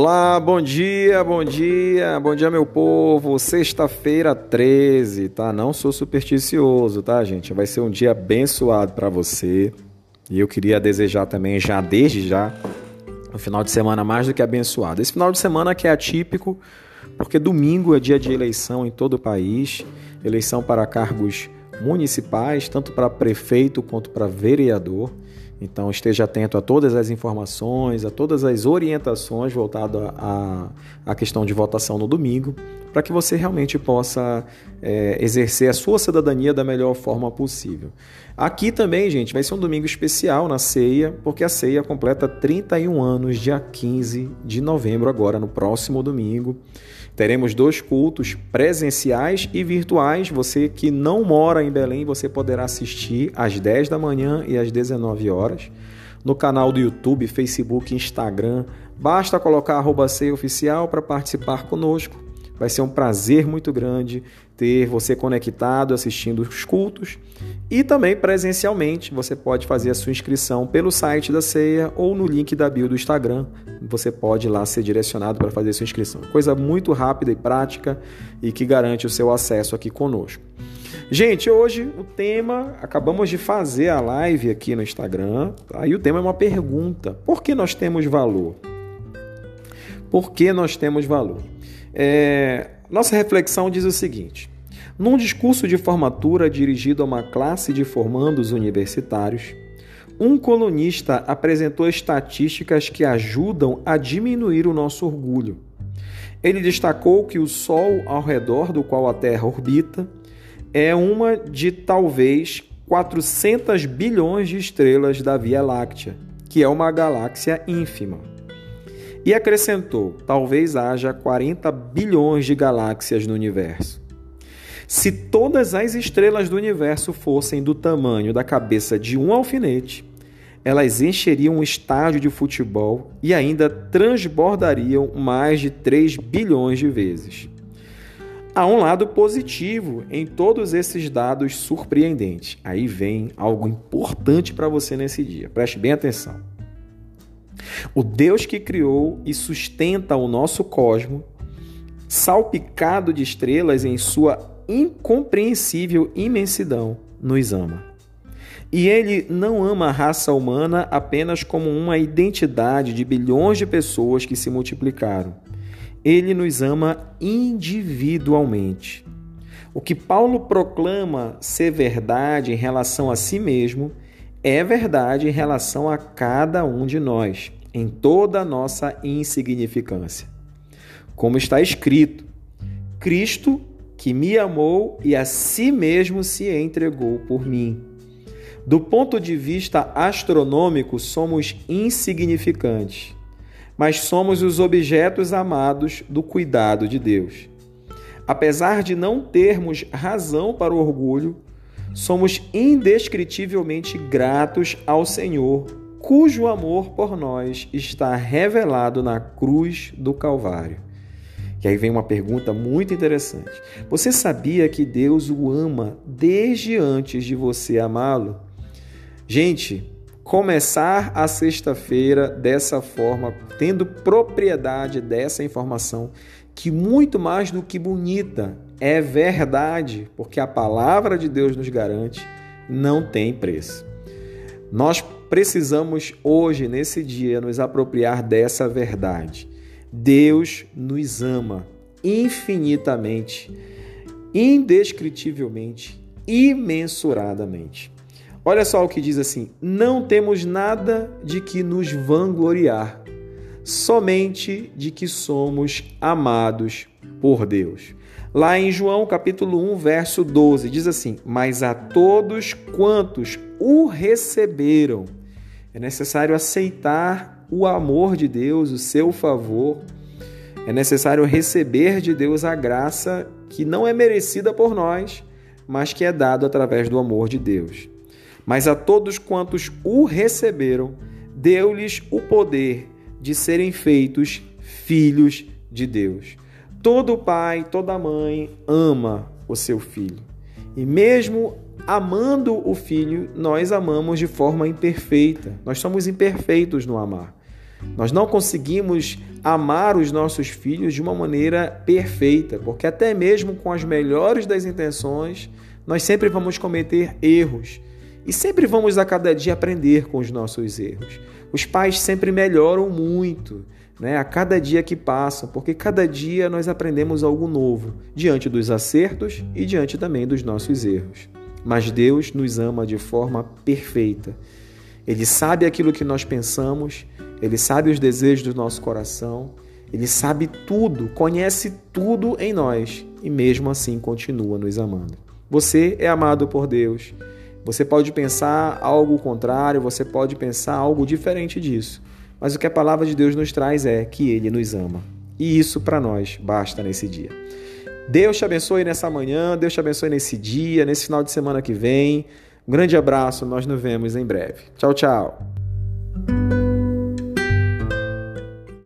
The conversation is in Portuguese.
Olá, bom dia, bom dia, bom dia, meu povo. Sexta-feira 13, tá? Não sou supersticioso, tá, gente? Vai ser um dia abençoado para você. E eu queria desejar também, já desde já, um final de semana mais do que abençoado. Esse final de semana que é atípico, porque domingo é dia de eleição em todo o país eleição para cargos municipais, tanto para prefeito quanto para vereador. Então esteja atento a todas as informações, a todas as orientações voltadas à, à questão de votação no domingo, para que você realmente possa é, exercer a sua cidadania da melhor forma possível. Aqui também, gente, vai ser um domingo especial na ceia, porque a ceia completa 31 anos, dia 15 de novembro, agora no próximo domingo. Teremos dois cultos presenciais e virtuais. Você que não mora em Belém, você poderá assistir às 10 da manhã e às 19 horas. No canal do YouTube, Facebook, Instagram. Basta colocar arroba oficial para participar conosco. Vai ser um prazer muito grande ter você conectado assistindo os cultos e também presencialmente você pode fazer a sua inscrição pelo site da ceia ou no link da bio do Instagram. Você pode lá ser direcionado para fazer a sua inscrição. Coisa muito rápida e prática e que garante o seu acesso aqui conosco. Gente, hoje o tema, acabamos de fazer a live aqui no Instagram, aí tá? o tema é uma pergunta: por que nós temos valor? Por que nós temos valor? É, nossa reflexão diz o seguinte: num discurso de formatura dirigido a uma classe de formandos universitários, um colunista apresentou estatísticas que ajudam a diminuir o nosso orgulho. Ele destacou que o Sol ao redor do qual a Terra orbita é uma de talvez 400 bilhões de estrelas da Via Láctea, que é uma galáxia ínfima. E acrescentou: talvez haja 40 bilhões de galáxias no universo. Se todas as estrelas do universo fossem do tamanho da cabeça de um alfinete, elas encheriam um estádio de futebol e ainda transbordariam mais de 3 bilhões de vezes. Há um lado positivo em todos esses dados surpreendentes. Aí vem algo importante para você nesse dia. Preste bem atenção. O Deus que criou e sustenta o nosso cosmo, salpicado de estrelas em sua incompreensível imensidão, nos ama. E ele não ama a raça humana apenas como uma identidade de bilhões de pessoas que se multiplicaram. Ele nos ama individualmente. O que Paulo proclama ser verdade em relação a si mesmo é verdade em relação a cada um de nós em toda a nossa insignificância. Como está escrito: Cristo que me amou e a si mesmo se entregou por mim. Do ponto de vista astronômico, somos insignificantes, mas somos os objetos amados do cuidado de Deus. Apesar de não termos razão para o orgulho, somos indescritivelmente gratos ao Senhor cujo amor por nós está revelado na cruz do Calvário. E aí vem uma pergunta muito interessante. Você sabia que Deus o ama desde antes de você amá-lo? Gente, começar a sexta-feira dessa forma, tendo propriedade dessa informação, que muito mais do que bonita, é verdade, porque a palavra de Deus nos garante, não tem preço. Nós precisamos hoje, nesse dia, nos apropriar dessa verdade. Deus nos ama infinitamente, indescritivelmente, imensuradamente. Olha só o que diz assim: não temos nada de que nos vangloriar, somente de que somos amados por Deus. Lá em João capítulo 1, verso 12, diz assim: Mas a todos quantos o receberam, é necessário aceitar o amor de Deus, o seu favor. É necessário receber de Deus a graça que não é merecida por nós, mas que é dado através do amor de Deus. Mas a todos quantos o receberam, deu-lhes o poder de serem feitos filhos de Deus. Todo pai, toda mãe ama o seu filho. E mesmo amando o filho, nós amamos de forma imperfeita. Nós somos imperfeitos no amar. Nós não conseguimos amar os nossos filhos de uma maneira perfeita, porque até mesmo com as melhores das intenções, nós sempre vamos cometer erros e sempre vamos a cada dia aprender com os nossos erros. Os pais sempre melhoram muito, né, a cada dia que passa, porque cada dia nós aprendemos algo novo, diante dos acertos e diante também dos nossos erros. Mas Deus nos ama de forma perfeita. Ele sabe aquilo que nós pensamos, ele sabe os desejos do nosso coração, ele sabe tudo, conhece tudo em nós e mesmo assim continua nos amando. Você é amado por Deus. Você pode pensar algo contrário, você pode pensar algo diferente disso. Mas o que a palavra de Deus nos traz é que ele nos ama. E isso para nós basta nesse dia. Deus te abençoe nessa manhã, Deus te abençoe nesse dia, nesse final de semana que vem. Um grande abraço, nós nos vemos em breve. Tchau, tchau.